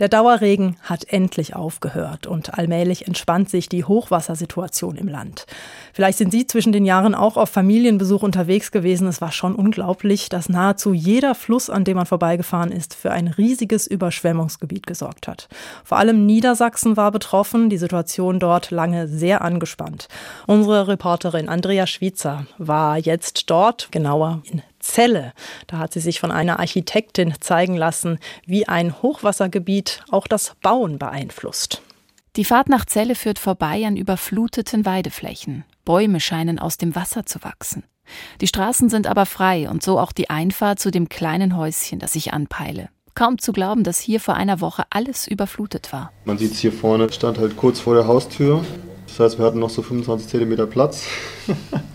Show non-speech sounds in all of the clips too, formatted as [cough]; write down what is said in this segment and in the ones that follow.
Der Dauerregen hat endlich aufgehört und allmählich entspannt sich die Hochwassersituation im Land. Vielleicht sind Sie zwischen den Jahren auch auf Familienbesuch unterwegs gewesen. Es war schon unglaublich, dass nahezu jeder Fluss, an dem man vorbeigefahren ist, für ein riesiges Überschwemmungsgebiet gesorgt hat. Vor allem Niedersachsen war betroffen, die Situation dort lange sehr angespannt. Unsere Reporterin Andrea Schwitzer war jetzt dort, genauer in Celle. Da hat sie sich von einer Architektin zeigen lassen, wie ein Hochwassergebiet auch das Bauen beeinflusst. Die Fahrt nach Celle führt vorbei an überfluteten Weideflächen. Bäume scheinen aus dem Wasser zu wachsen. Die Straßen sind aber frei und so auch die Einfahrt zu dem kleinen Häuschen, das ich anpeile. Kaum zu glauben, dass hier vor einer Woche alles überflutet war. Man sieht es hier vorne, stand halt kurz vor der Haustür. Das heißt, wir hatten noch so 25 Zentimeter Platz. [laughs]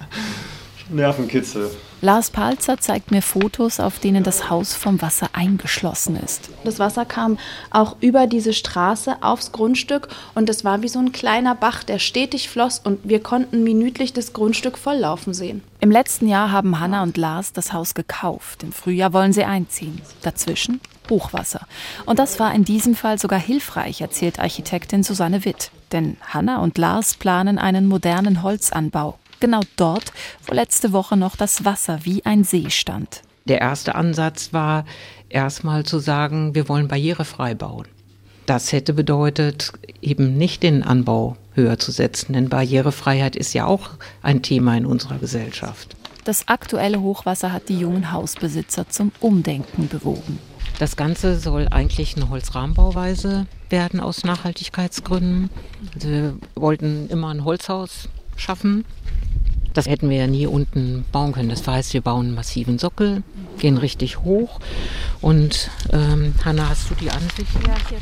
Nervenkitzel. Lars Palzer zeigt mir Fotos, auf denen das Haus vom Wasser eingeschlossen ist. Das Wasser kam auch über diese Straße aufs Grundstück und es war wie so ein kleiner Bach, der stetig floss und wir konnten minütlich das Grundstück volllaufen sehen. Im letzten Jahr haben Hanna und Lars das Haus gekauft. Im Frühjahr wollen sie einziehen. Dazwischen Hochwasser. Und das war in diesem Fall sogar hilfreich, erzählt Architektin Susanne Witt. Denn Hanna und Lars planen einen modernen Holzanbau genau dort, wo letzte Woche noch das Wasser wie ein See stand. Der erste Ansatz war erstmal zu sagen, wir wollen barrierefrei bauen. Das hätte bedeutet, eben nicht den Anbau höher zu setzen, denn Barrierefreiheit ist ja auch ein Thema in unserer Gesellschaft. Das aktuelle Hochwasser hat die jungen Hausbesitzer zum Umdenken bewogen. Das Ganze soll eigentlich eine Holzrahmenbauweise werden aus Nachhaltigkeitsgründen. Also wir wollten immer ein Holzhaus schaffen das hätten wir ja nie unten bauen können. Das heißt, wir bauen einen massiven Sockel, gehen richtig hoch. Und ähm, Hanna, hast du die Ansicht? Ja, hier.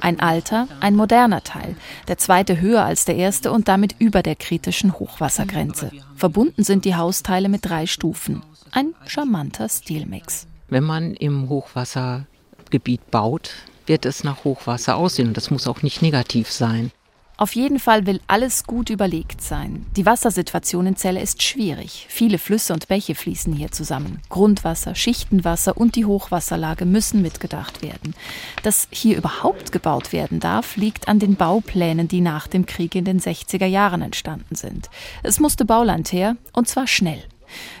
Ein alter, ein moderner Teil, der zweite höher als der erste und damit über der kritischen Hochwassergrenze. Verbunden sind die Hausteile mit drei Stufen. Ein charmanter Stilmix. Wenn man im Hochwassergebiet baut, wird es nach Hochwasser aussehen und das muss auch nicht negativ sein. Auf jeden Fall will alles gut überlegt sein. Die Wassersituation in Celle ist schwierig. Viele Flüsse und Bäche fließen hier zusammen. Grundwasser, Schichtenwasser und die Hochwasserlage müssen mitgedacht werden. Dass hier überhaupt gebaut werden darf, liegt an den Bauplänen, die nach dem Krieg in den 60er Jahren entstanden sind. Es musste Bauland her, und zwar schnell.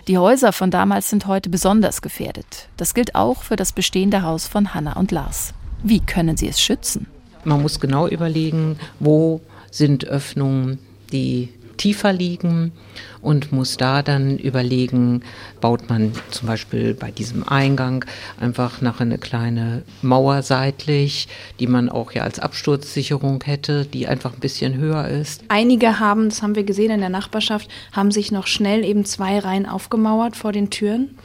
Die Häuser von damals sind heute besonders gefährdet. Das gilt auch für das bestehende Haus von Hanna und Lars. Wie können sie es schützen? Man muss genau überlegen, wo sind Öffnungen, die tiefer liegen und muss da dann überlegen, baut man zum Beispiel bei diesem Eingang einfach nach eine kleine Mauer seitlich, die man auch ja als Absturzsicherung hätte, die einfach ein bisschen höher ist. Einige haben, das haben wir gesehen in der Nachbarschaft, haben sich noch schnell eben zwei Reihen aufgemauert vor den Türen.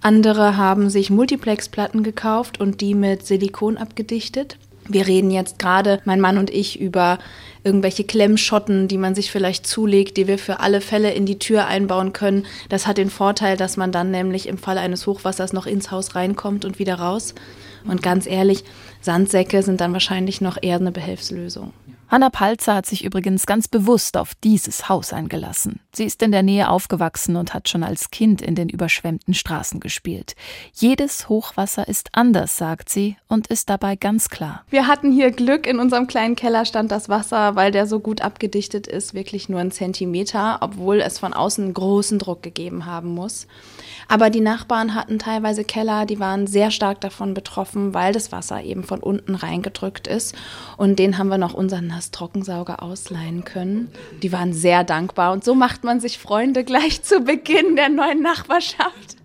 Andere haben sich Multiplexplatten gekauft und die mit Silikon abgedichtet. Wir reden jetzt gerade, mein Mann und ich, über irgendwelche Klemmschotten, die man sich vielleicht zulegt, die wir für alle Fälle in die Tür einbauen können. Das hat den Vorteil, dass man dann nämlich im Falle eines Hochwassers noch ins Haus reinkommt und wieder raus. Und ganz ehrlich, Sandsäcke sind dann wahrscheinlich noch eher eine Behelfslösung. Hanna Palzer hat sich übrigens ganz bewusst auf dieses Haus eingelassen. Sie ist in der Nähe aufgewachsen und hat schon als Kind in den überschwemmten Straßen gespielt. Jedes Hochwasser ist anders, sagt sie, und ist dabei ganz klar. Wir hatten hier Glück, in unserem kleinen Keller stand das Wasser, weil der so gut abgedichtet ist, wirklich nur einen Zentimeter, obwohl es von außen großen Druck gegeben haben muss. Aber die Nachbarn hatten teilweise Keller, die waren sehr stark davon betroffen, weil das Wasser eben von unten reingedrückt ist. Und den haben wir noch unseren Nastrockensauger ausleihen können. Die waren sehr dankbar. Und so macht man sich Freunde gleich zu Beginn der neuen Nachbarschaft.